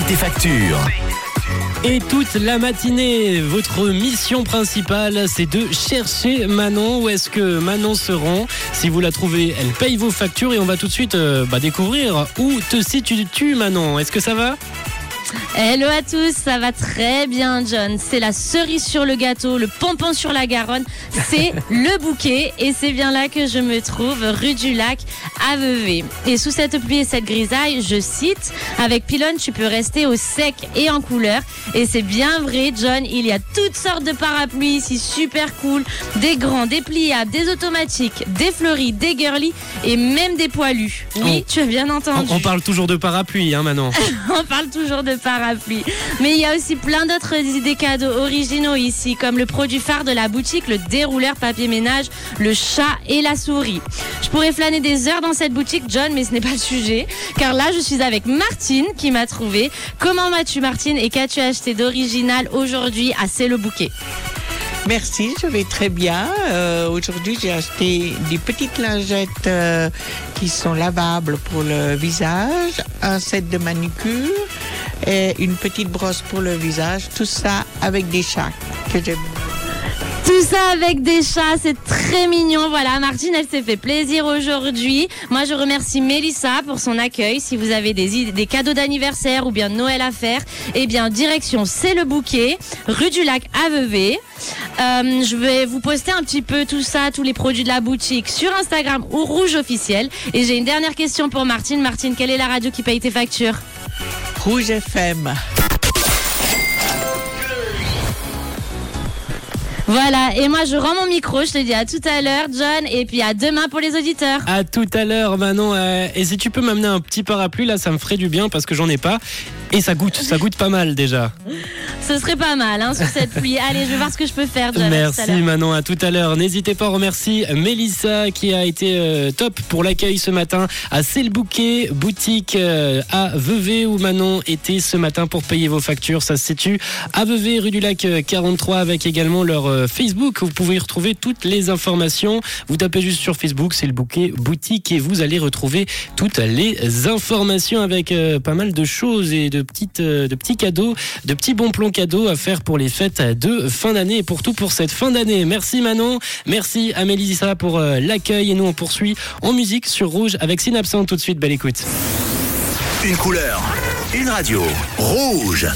tes factures. Et toute la matinée, votre mission principale, c'est de chercher Manon. Où est-ce que Manon se rend Si vous la trouvez, elle paye vos factures et on va tout de suite euh, bah, découvrir où te situes-tu, Manon. Est-ce que ça va? Hello à tous, ça va très bien John. C'est la cerise sur le gâteau, le pompon sur la Garonne, c'est le bouquet et c'est bien là que je me trouve, rue du Lac à Vevey. Et sous cette pluie et cette grisaille, je cite, avec Pylone tu peux rester au sec et en couleur. Et c'est bien vrai John, il y a toutes sortes de parapluies ici, super cool, des grands, des pliables, des automatiques, des fleuris, des girly et même des poilus. Oui, tu as bien entendu. on, on parle toujours de parapluie, hein, Manon. On parle toujours de parapluie. Mais il y a aussi plein d'autres idées cadeaux originaux ici, comme le produit phare de la boutique, le dérouleur papier ménage, le chat et la souris. Je pourrais flâner des heures dans cette boutique, John, mais ce n'est pas le sujet. Car là, je suis avec Martine qui m'a trouvé. Comment vas-tu, Martine Et qu'as-tu acheté d'original aujourd'hui à C'est le bouquet? Merci, je vais très bien. Euh, Aujourd'hui, j'ai acheté des petites lingettes euh, qui sont lavables pour le visage, un set de manucure et une petite brosse pour le visage. Tout ça avec des chats que j'aime. Tout ça avec des chats, c'est très mignon. Voilà, Martine, elle s'est fait plaisir aujourd'hui. Moi, je remercie Mélissa pour son accueil. Si vous avez des, des cadeaux d'anniversaire ou bien Noël à faire, eh bien, direction, c'est le bouquet, rue du Lac à Vevey. Euh, je vais vous poster un petit peu tout ça, tous les produits de la boutique sur Instagram ou Rouge officiel. Et j'ai une dernière question pour Martine. Martine, quelle est la radio qui paye tes factures? Rouge FM. Voilà, et moi je rends mon micro, je te dis à tout à l'heure John, et puis à demain pour les auditeurs. À tout à l'heure, Manon. Euh, et si tu peux m'amener un petit parapluie, là, ça me ferait du bien parce que j'en ai pas. Et ça goûte, ça goûte pas mal déjà. Ce serait pas mal hein, sur cette pluie. Allez, je vais voir ce que je peux faire John. à à Merci. Manon, à tout à l'heure. N'hésitez pas, on remercie Mélissa qui a été euh, top pour l'accueil ce matin à C'est bouquet, boutique euh, à Vevey où Manon était ce matin pour payer vos factures. Ça se situe à Vevey, rue du Lac euh, 43 avec également leur Facebook. Vous pouvez y retrouver toutes les informations. Vous tapez juste sur Facebook, c'est le bouquet boutique et vous allez retrouver toutes les informations avec euh, pas mal de choses et de petites, euh, petits cadeaux, de petits bons plans cadeaux à faire pour les fêtes de fin d'année et pour tout pour cette fin d'année. Merci Manon, merci à Mélissa pour euh, l'accueil et nous on poursuit en musique sur Rouge avec Synapson tout de suite. Belle écoute. Une couleur, une radio. Rouge.